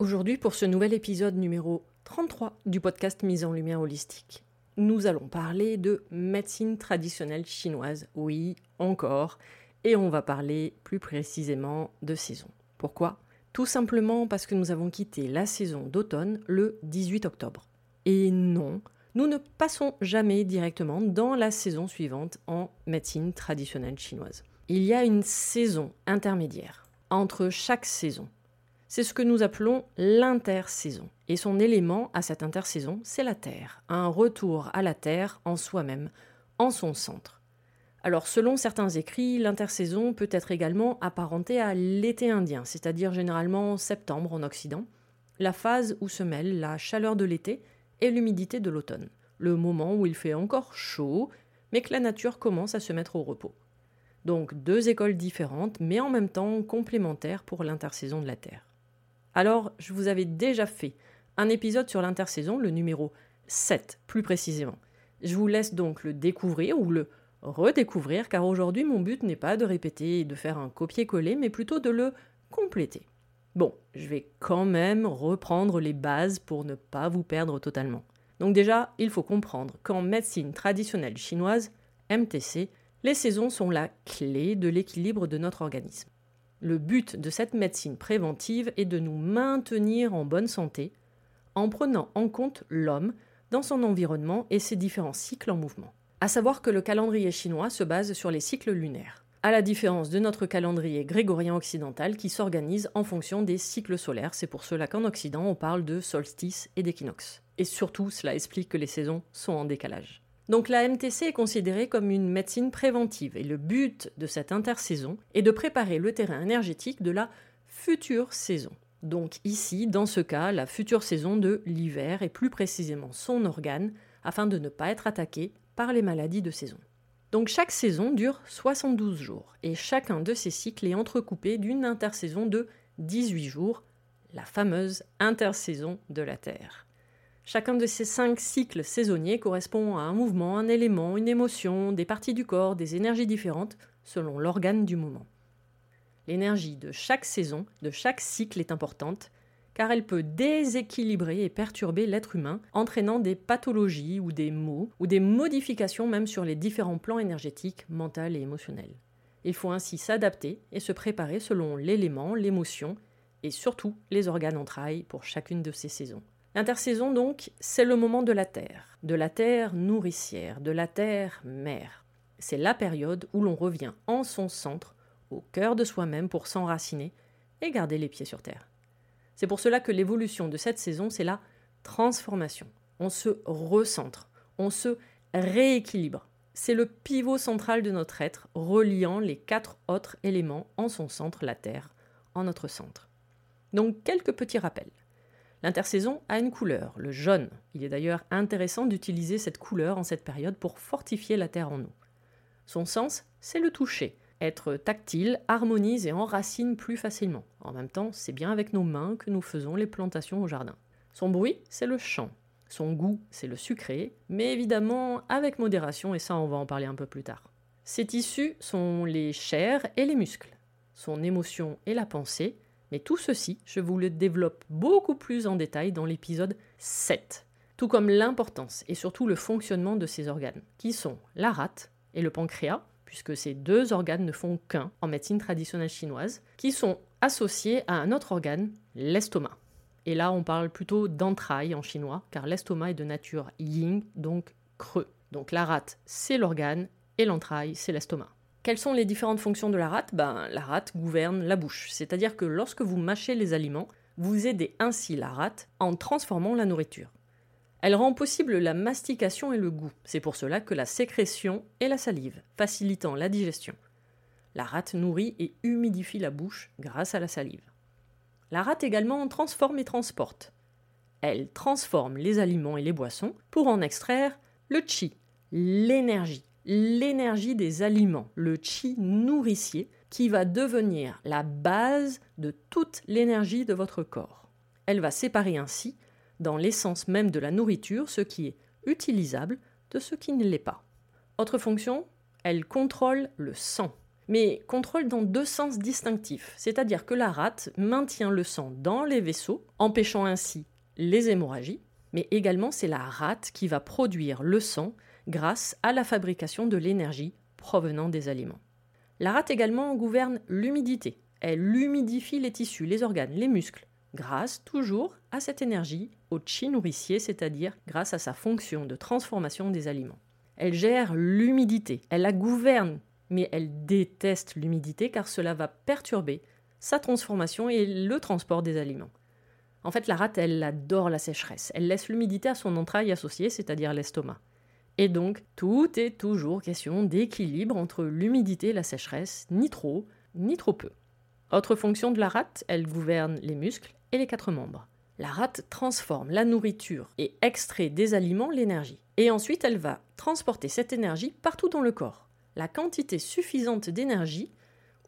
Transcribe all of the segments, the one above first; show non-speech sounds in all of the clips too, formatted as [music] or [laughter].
Aujourd'hui, pour ce nouvel épisode numéro 33 du podcast Mise en Lumière Holistique, nous allons parler de médecine traditionnelle chinoise. Oui, encore. Et on va parler plus précisément de saison. Pourquoi? Tout simplement parce que nous avons quitté la saison d'automne le 18 octobre. Et non, nous ne passons jamais directement dans la saison suivante en médecine traditionnelle chinoise. Il y a une saison intermédiaire entre chaque saison. C'est ce que nous appelons l'intersaison. Et son élément à cette intersaison, c'est la Terre, un retour à la Terre en soi-même, en son centre. Alors selon certains écrits, l'intersaison peut être également apparentée à l'été indien, c'est-à-dire généralement septembre en Occident, la phase où se mêlent la chaleur de l'été et l'humidité de l'automne, le moment où il fait encore chaud, mais que la nature commence à se mettre au repos. Donc deux écoles différentes, mais en même temps complémentaires pour l'intersaison de la Terre. Alors, je vous avais déjà fait un épisode sur l'intersaison, le numéro 7 plus précisément. Je vous laisse donc le découvrir ou le redécouvrir, car aujourd'hui mon but n'est pas de répéter et de faire un copier-coller, mais plutôt de le compléter. Bon, je vais quand même reprendre les bases pour ne pas vous perdre totalement. Donc déjà, il faut comprendre qu'en médecine traditionnelle chinoise, MTC, les saisons sont la clé de l'équilibre de notre organisme. Le but de cette médecine préventive est de nous maintenir en bonne santé en prenant en compte l'homme dans son environnement et ses différents cycles en mouvement. À savoir que le calendrier chinois se base sur les cycles lunaires, à la différence de notre calendrier grégorien occidental qui s'organise en fonction des cycles solaires. C'est pour cela qu'en Occident on parle de solstice et d'équinoxe. Et surtout, cela explique que les saisons sont en décalage. Donc la MTC est considérée comme une médecine préventive et le but de cette intersaison est de préparer le terrain énergétique de la future saison. Donc ici, dans ce cas, la future saison de l'hiver et plus précisément son organe afin de ne pas être attaqué par les maladies de saison. Donc chaque saison dure 72 jours et chacun de ces cycles est entrecoupé d'une intersaison de 18 jours, la fameuse intersaison de la Terre. Chacun de ces cinq cycles saisonniers correspond à un mouvement, un élément, une émotion, des parties du corps, des énergies différentes selon l'organe du moment. L'énergie de chaque saison, de chaque cycle est importante, car elle peut déséquilibrer et perturber l'être humain, entraînant des pathologies ou des maux, ou des modifications même sur les différents plans énergétiques, mental et émotionnels. Il faut ainsi s'adapter et se préparer selon l'élément, l'émotion, et surtout les organes entrailles pour chacune de ces saisons. L'intersaison, donc, c'est le moment de la terre, de la terre nourricière, de la terre mère. C'est la période où l'on revient en son centre, au cœur de soi-même pour s'enraciner et garder les pieds sur terre. C'est pour cela que l'évolution de cette saison, c'est la transformation. On se recentre, on se rééquilibre. C'est le pivot central de notre être, reliant les quatre autres éléments en son centre, la Terre, en notre centre. Donc quelques petits rappels. L'intersaison a une couleur, le jaune. Il est d'ailleurs intéressant d'utiliser cette couleur en cette période pour fortifier la terre en nous. Son sens, c'est le toucher. Être tactile harmonise et enracine plus facilement. En même temps, c'est bien avec nos mains que nous faisons les plantations au jardin. Son bruit, c'est le chant. Son goût, c'est le sucré, mais évidemment avec modération, et ça on va en parler un peu plus tard. Ses tissus sont les chairs et les muscles. Son émotion et la pensée, mais tout ceci, je vous le développe beaucoup plus en détail dans l'épisode 7, tout comme l'importance et surtout le fonctionnement de ces organes, qui sont la rate et le pancréas, puisque ces deux organes ne font qu'un en médecine traditionnelle chinoise, qui sont associés à un autre organe, l'estomac. Et là, on parle plutôt d'entrailles en chinois, car l'estomac est de nature yin, donc creux. Donc la rate, c'est l'organe, et l'entraille, c'est l'estomac. Quelles sont les différentes fonctions de la rate? Ben, La rate gouverne la bouche, c'est-à-dire que lorsque vous mâchez les aliments, vous aidez ainsi la rate en transformant la nourriture. Elle rend possible la mastication et le goût, c'est pour cela que la sécrétion et la salive, facilitant la digestion. La rate nourrit et humidifie la bouche grâce à la salive. La rate également transforme et transporte. Elle transforme les aliments et les boissons pour en extraire le chi, l'énergie, l'énergie des aliments, le chi nourricier, qui va devenir la base de toute l'énergie de votre corps. Elle va séparer ainsi, dans l'essence même de la nourriture, ce qui est utilisable de ce qui ne l'est pas. Autre fonction, elle contrôle le sang, mais contrôle dans deux sens distinctifs, c'est-à-dire que la rate maintient le sang dans les vaisseaux, empêchant ainsi les hémorragies, mais également c'est la rate qui va produire le sang grâce à la fabrication de l'énergie provenant des aliments. La rate également gouverne l'humidité. Elle humidifie les tissus, les organes, les muscles, grâce toujours à cette énergie, au chi nourricier, c'est-à-dire grâce à sa fonction de transformation des aliments. Elle gère l'humidité, elle la gouverne, mais elle déteste l'humidité car cela va perturber sa transformation et le transport des aliments. En fait, la rate, elle adore la sécheresse. Elle laisse l'humidité à son entraille associée, c'est-à-dire l'estomac. Et donc, tout est toujours question d'équilibre entre l'humidité et la sécheresse, ni trop, ni trop peu. Autre fonction de la rate, elle gouverne les muscles et les quatre membres. La rate transforme la nourriture et extrait des aliments l'énergie. Et ensuite, elle va transporter cette énergie partout dans le corps. La quantité suffisante d'énergie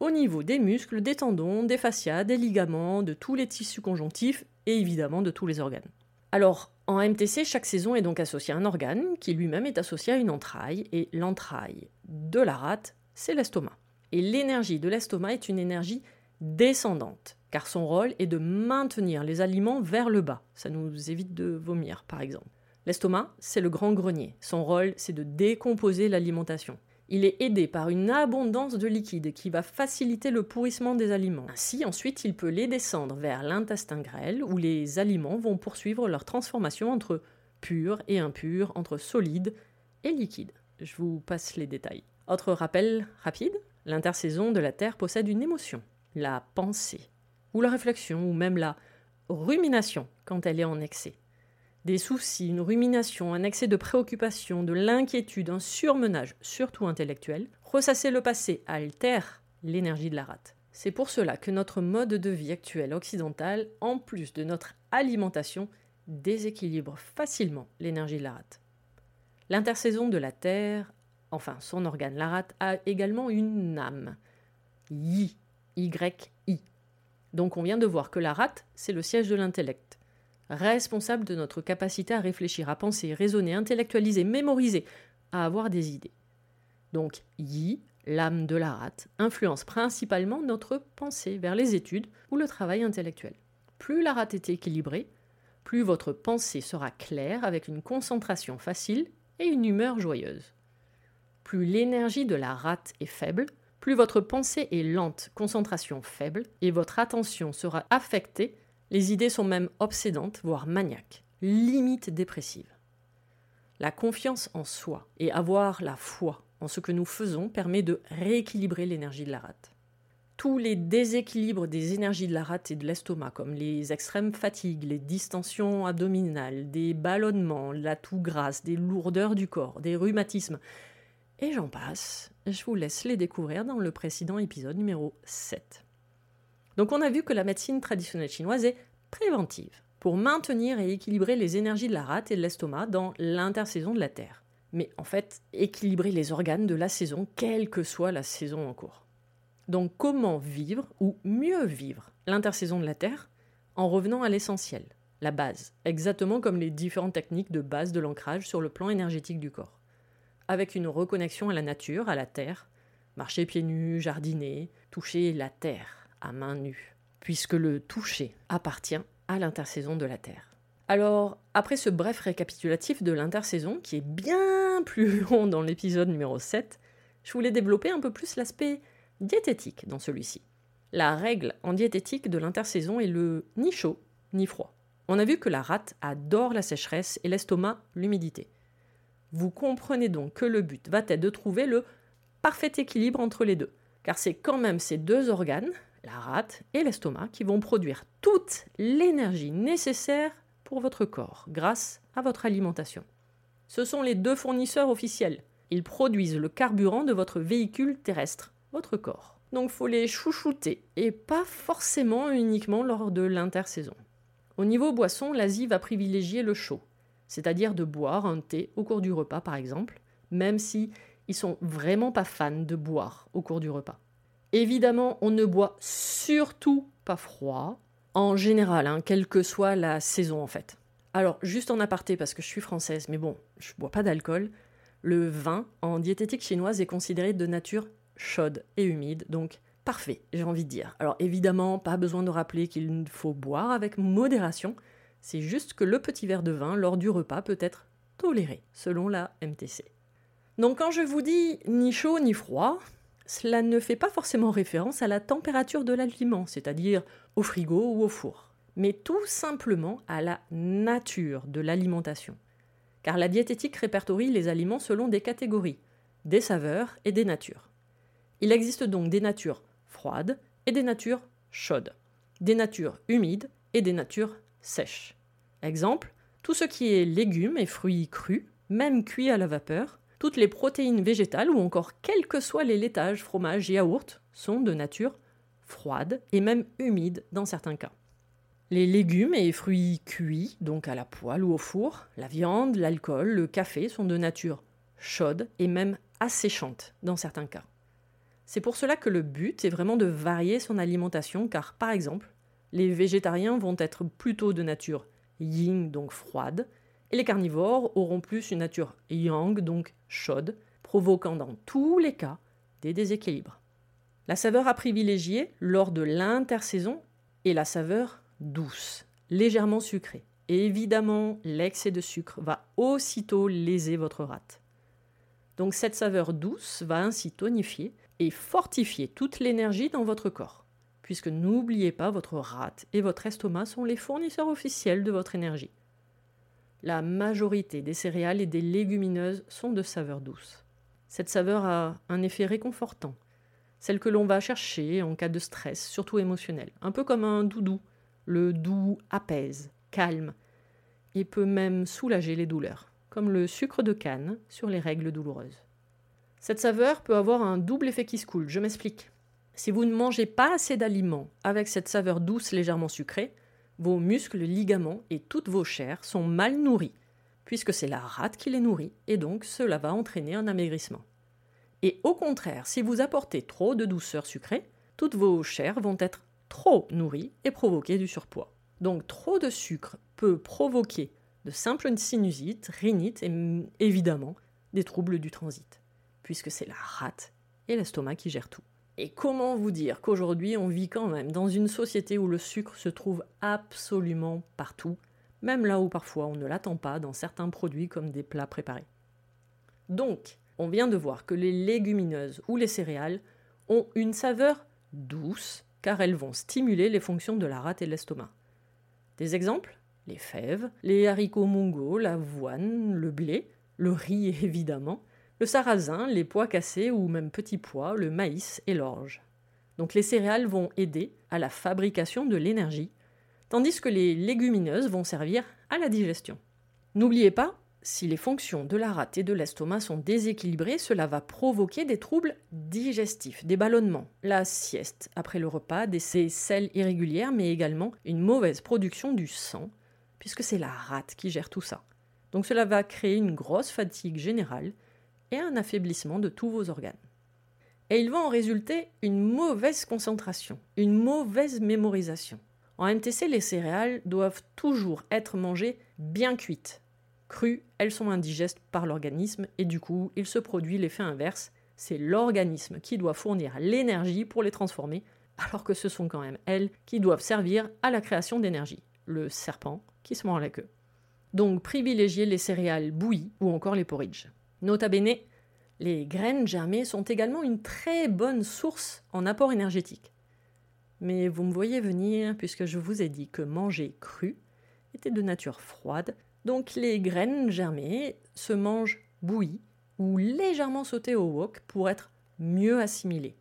au niveau des muscles, des tendons, des fascias, des ligaments, de tous les tissus conjonctifs et évidemment de tous les organes. Alors, en MTC, chaque saison est donc associée à un organe qui lui-même est associé à une entraille, et l'entraille de la rate, c'est l'estomac. Et l'énergie de l'estomac est une énergie descendante, car son rôle est de maintenir les aliments vers le bas. Ça nous évite de vomir, par exemple. L'estomac, c'est le grand grenier. Son rôle, c'est de décomposer l'alimentation il est aidé par une abondance de liquide qui va faciliter le pourrissement des aliments. Ainsi, ensuite, il peut les descendre vers l'intestin grêle où les aliments vont poursuivre leur transformation entre pur et impur, entre solide et liquide. Je vous passe les détails. Autre rappel rapide, l'intersaison de la Terre possède une émotion, la pensée, ou la réflexion, ou même la rumination quand elle est en excès des soucis, une rumination, un excès de préoccupation, de l'inquiétude, un surmenage, surtout intellectuel, ressasser le passé altère l'énergie de la rate. C'est pour cela que notre mode de vie actuel occidental, en plus de notre alimentation, déséquilibre facilement l'énergie de la rate. L'intersaison de la Terre, enfin son organe, la rate, a également une âme. Yi, Y-I. Donc on vient de voir que la rate, c'est le siège de l'intellect responsable de notre capacité à réfléchir, à penser, raisonner, intellectualiser, mémoriser, à avoir des idées. Donc, Yi, l'âme de la rate, influence principalement notre pensée vers les études ou le travail intellectuel. Plus la rate est équilibrée, plus votre pensée sera claire avec une concentration facile et une humeur joyeuse. Plus l'énergie de la rate est faible, plus votre pensée est lente, concentration faible, et votre attention sera affectée les idées sont même obsédantes, voire maniaques, limite dépressives. La confiance en soi et avoir la foi en ce que nous faisons permet de rééquilibrer l'énergie de la rate. tous les déséquilibres des énergies de la rate et de l'estomac, comme les extrêmes fatigues, les distensions abdominales, des ballonnements, la toux grasse, des lourdeurs du corps, des rhumatismes, et j'en passe, je vous laisse les découvrir dans le précédent épisode numéro 7. Donc on a vu que la médecine traditionnelle chinoise est préventive pour maintenir et équilibrer les énergies de la rate et de l'estomac dans l'intersaison de la Terre. Mais en fait, équilibrer les organes de la saison, quelle que soit la saison en cours. Donc comment vivre, ou mieux vivre, l'intersaison de la Terre en revenant à l'essentiel, la base, exactement comme les différentes techniques de base de l'ancrage sur le plan énergétique du corps. Avec une reconnexion à la nature, à la Terre, marcher pieds nus, jardiner, toucher la Terre à main nue, puisque le toucher appartient à l'intersaison de la Terre. Alors, après ce bref récapitulatif de l'intersaison, qui est bien plus [laughs] long dans l'épisode numéro 7, je voulais développer un peu plus l'aspect diététique dans celui-ci. La règle en diététique de l'intersaison est le ni chaud ni froid. On a vu que la rate adore la sécheresse et l'estomac l'humidité. Vous comprenez donc que le but va être de trouver le parfait équilibre entre les deux, car c'est quand même ces deux organes, la rate et l'estomac, qui vont produire toute l'énergie nécessaire pour votre corps grâce à votre alimentation. Ce sont les deux fournisseurs officiels. Ils produisent le carburant de votre véhicule terrestre votre corps. Donc faut les chouchouter, et pas forcément uniquement lors de l'intersaison. Au niveau boisson, l'Asie va privilégier le chaud, c'est-à-dire de boire un thé au cours du repas par exemple, même si ils sont vraiment pas fans de boire au cours du repas. Évidemment, on ne boit surtout pas froid, en général, hein, quelle que soit la saison en fait. Alors, juste en aparté, parce que je suis française, mais bon, je bois pas d'alcool, le vin en diététique chinoise est considéré de nature chaude et humide, donc parfait, j'ai envie de dire. Alors évidemment, pas besoin de rappeler qu'il faut boire avec modération, c'est juste que le petit verre de vin lors du repas peut être toléré, selon la MTC. Donc quand je vous dis ni chaud ni froid, cela ne fait pas forcément référence à la température de l'aliment, c'est-à-dire au frigo ou au four, mais tout simplement à la nature de l'alimentation. Car la diététique répertorie les aliments selon des catégories, des saveurs et des natures. Il existe donc des natures froides et des natures chaudes, des natures humides et des natures sèches. Exemple, tout ce qui est légumes et fruits crus, même cuits à la vapeur, toutes les protéines végétales ou encore quels que soient les laitages, fromages et yaourts sont de nature froide et même humide dans certains cas. Les légumes et fruits cuits, donc à la poêle ou au four, la viande, l'alcool, le café sont de nature chaude et même asséchante dans certains cas. C'est pour cela que le but est vraiment de varier son alimentation, car par exemple, les végétariens vont être plutôt de nature yin, donc froide, et les carnivores auront plus une nature yang, donc chaude, provoquant dans tous les cas des déséquilibres. La saveur à privilégier lors de l'intersaison est la saveur douce, légèrement sucrée. Et évidemment, l'excès de sucre va aussitôt léser votre rate. Donc cette saveur douce va ainsi tonifier et fortifier toute l'énergie dans votre corps, puisque n'oubliez pas, votre rate et votre estomac sont les fournisseurs officiels de votre énergie. La majorité des céréales et des légumineuses sont de saveur douce. Cette saveur a un effet réconfortant, celle que l'on va chercher en cas de stress, surtout émotionnel, un peu comme un doudou. Le doux apaise, calme, et peut même soulager les douleurs, comme le sucre de canne sur les règles douloureuses. Cette saveur peut avoir un double effet qui se coule, je m'explique. Si vous ne mangez pas assez d'aliments avec cette saveur douce légèrement sucrée, vos muscles, ligaments et toutes vos chairs sont mal nourris, puisque c'est la rate qui les nourrit, et donc cela va entraîner un amaigrissement. Et au contraire, si vous apportez trop de douceur sucrée, toutes vos chairs vont être trop nourries et provoquer du surpoids. Donc trop de sucre peut provoquer de simples sinusites, rhinites et évidemment des troubles du transit puisque c'est la rate et l'estomac qui gèrent tout. Et comment vous dire qu'aujourd'hui on vit quand même dans une société où le sucre se trouve absolument partout, même là où parfois on ne l'attend pas dans certains produits comme des plats préparés. Donc, on vient de voir que les légumineuses ou les céréales ont une saveur douce car elles vont stimuler les fonctions de la rate et de l'estomac. Des exemples Les fèves, les haricots mongols, l'avoine, le blé, le riz [laughs] évidemment, le sarrasin, les pois cassés ou même petits pois, le maïs et l'orge. Donc les céréales vont aider à la fabrication de l'énergie, tandis que les légumineuses vont servir à la digestion. N'oubliez pas, si les fonctions de la rate et de l'estomac sont déséquilibrées, cela va provoquer des troubles digestifs, des ballonnements, la sieste après le repas, des selles irrégulières, mais également une mauvaise production du sang, puisque c'est la rate qui gère tout ça. Donc cela va créer une grosse fatigue générale et un affaiblissement de tous vos organes. Et il va en résulter une mauvaise concentration, une mauvaise mémorisation. En MTC, les céréales doivent toujours être mangées bien cuites. Crues, elles sont indigestes par l'organisme et du coup, il se produit l'effet inverse. C'est l'organisme qui doit fournir l'énergie pour les transformer, alors que ce sont quand même elles qui doivent servir à la création d'énergie. Le serpent qui se mord la queue. Donc privilégiez les céréales bouillies ou encore les porridge. Nota bene, les graines germées sont également une très bonne source en apport énergétique. Mais vous me voyez venir puisque je vous ai dit que manger cru était de nature froide, donc les graines germées se mangent bouillies ou légèrement sautées au wok pour être mieux assimilées.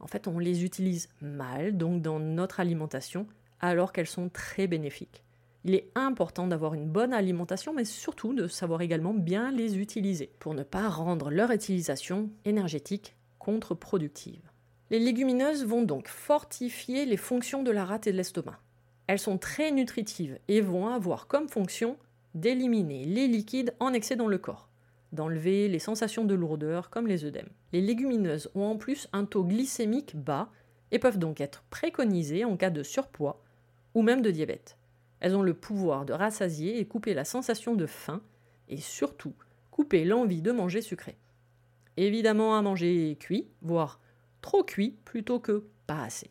En fait, on les utilise mal donc dans notre alimentation alors qu'elles sont très bénéfiques. Il est important d'avoir une bonne alimentation, mais surtout de savoir également bien les utiliser, pour ne pas rendre leur utilisation énergétique contre-productive. Les légumineuses vont donc fortifier les fonctions de la rate et de l'estomac. Elles sont très nutritives et vont avoir comme fonction d'éliminer les liquides en excès dans le corps, d'enlever les sensations de lourdeur comme les œdèmes. Les légumineuses ont en plus un taux glycémique bas et peuvent donc être préconisées en cas de surpoids ou même de diabète. Elles ont le pouvoir de rassasier et couper la sensation de faim, et surtout couper l'envie de manger sucré. Évidemment à manger cuit, voire trop cuit plutôt que pas assez.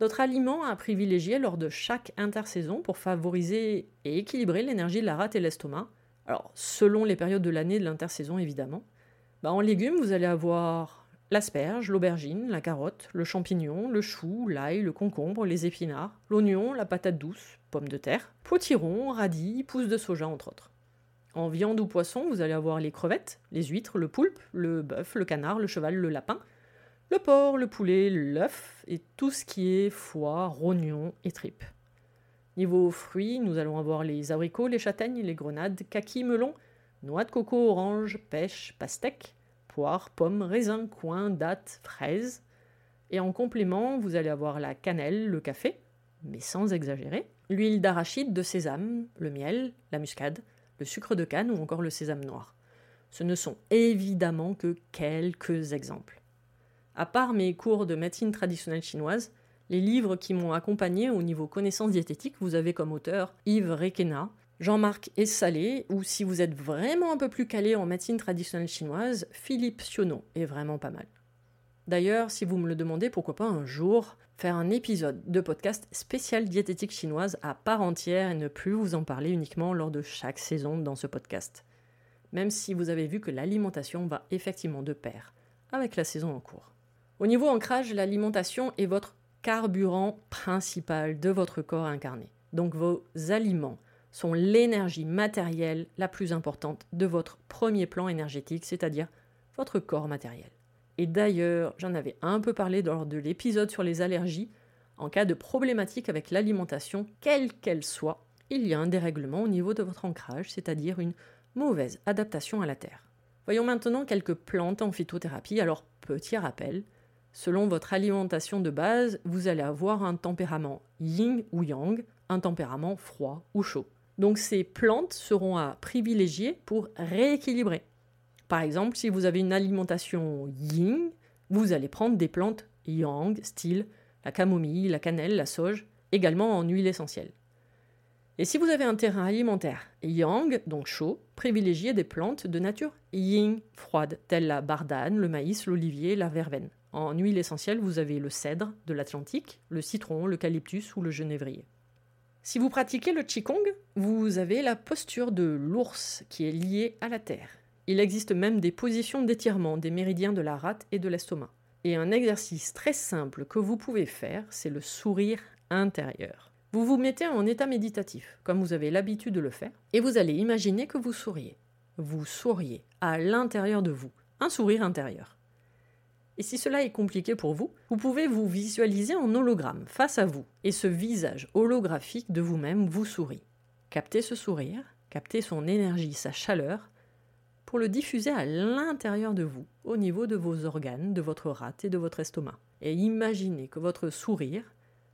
D'autres aliments à privilégier lors de chaque intersaison pour favoriser et équilibrer l'énergie de la rate et l'estomac. Alors, selon les périodes de l'année de l'intersaison, évidemment. Bah, en légumes, vous allez avoir L'asperge, l'aubergine, la carotte, le champignon, le chou, l'ail, le concombre, les épinards, l'oignon, la patate douce, pomme de terre, potiron, radis, pousses de soja, entre autres. En viande ou poisson, vous allez avoir les crevettes, les huîtres, le poulpe, le bœuf, le canard, le cheval, le lapin, le porc, le poulet, l'œuf et tout ce qui est foie, rognon et tripes. Niveau fruits, nous allons avoir les abricots, les châtaignes, les grenades, kakis, melons, noix de coco, orange, pêche, pastèque, poires, pommes, raisins, coins, dattes, fraises. Et en complément, vous allez avoir la cannelle, le café, mais sans exagérer, l'huile d'arachide, de sésame, le miel, la muscade, le sucre de canne ou encore le sésame noir. Ce ne sont évidemment que quelques exemples. À part mes cours de médecine traditionnelle chinoise, les livres qui m'ont accompagné au niveau connaissances diététiques, vous avez comme auteur Yves Requena, Jean-Marc Essalé, ou si vous êtes vraiment un peu plus calé en médecine traditionnelle chinoise, Philippe Sionneau est vraiment pas mal. D'ailleurs, si vous me le demandez, pourquoi pas un jour faire un épisode de podcast spécial diététique chinoise à part entière et ne plus vous en parler uniquement lors de chaque saison dans ce podcast? Même si vous avez vu que l'alimentation va effectivement de pair avec la saison en cours. Au niveau ancrage, l'alimentation est votre carburant principal de votre corps incarné. Donc vos aliments, sont l'énergie matérielle la plus importante de votre premier plan énergétique, c'est-à-dire votre corps matériel. Et d'ailleurs, j'en avais un peu parlé lors de l'épisode sur les allergies. En cas de problématique avec l'alimentation, quelle qu'elle soit, il y a un dérèglement au niveau de votre ancrage, c'est-à-dire une mauvaise adaptation à la Terre. Voyons maintenant quelques plantes en phytothérapie. Alors, petit rappel, selon votre alimentation de base, vous allez avoir un tempérament yin ou yang, un tempérament froid ou chaud. Donc ces plantes seront à privilégier pour rééquilibrer. Par exemple, si vous avez une alimentation yin, vous allez prendre des plantes yang, style la camomille, la cannelle, la sauge, également en huile essentielle. Et si vous avez un terrain alimentaire yang, donc chaud, privilégiez des plantes de nature yin, froide, telles la bardane, le maïs, l'olivier, la verveine. En huile essentielle, vous avez le cèdre de l'Atlantique, le citron, l'eucalyptus ou le genévrier. Si vous pratiquez le Qigong, vous avez la posture de l'ours qui est liée à la terre. Il existe même des positions d'étirement des méridiens de la rate et de l'estomac. Et un exercice très simple que vous pouvez faire, c'est le sourire intérieur. Vous vous mettez en état méditatif, comme vous avez l'habitude de le faire, et vous allez imaginer que vous souriez. Vous souriez à l'intérieur de vous, un sourire intérieur. Et si cela est compliqué pour vous, vous pouvez vous visualiser en hologramme face à vous, et ce visage holographique de vous-même vous sourit. Captez ce sourire, captez son énergie, sa chaleur, pour le diffuser à l'intérieur de vous, au niveau de vos organes, de votre rate et de votre estomac. Et imaginez que votre sourire,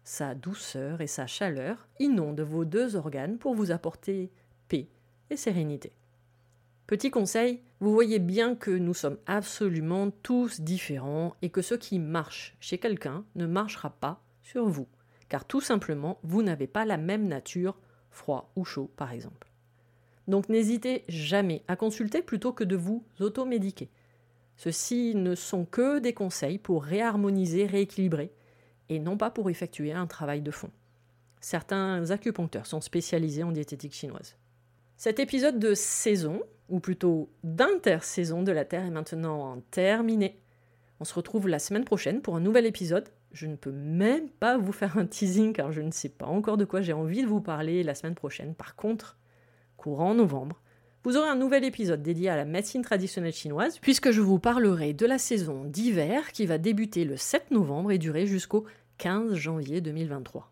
sa douceur et sa chaleur inondent vos deux organes pour vous apporter paix et sérénité. Petit conseil, vous voyez bien que nous sommes absolument tous différents et que ce qui marche chez quelqu'un ne marchera pas sur vous, car tout simplement, vous n'avez pas la même nature, froid ou chaud par exemple. Donc n'hésitez jamais à consulter plutôt que de vous automédiquer. Ceux-ci ne sont que des conseils pour réharmoniser, rééquilibrer, et non pas pour effectuer un travail de fond. Certains acupuncteurs sont spécialisés en diététique chinoise. Cet épisode de saison, ou plutôt d'intersaison de la Terre, est maintenant terminé. On se retrouve la semaine prochaine pour un nouvel épisode. Je ne peux même pas vous faire un teasing car je ne sais pas encore de quoi j'ai envie de vous parler la semaine prochaine. Par contre, courant novembre, vous aurez un nouvel épisode dédié à la médecine traditionnelle chinoise, puisque je vous parlerai de la saison d'hiver qui va débuter le 7 novembre et durer jusqu'au 15 janvier 2023.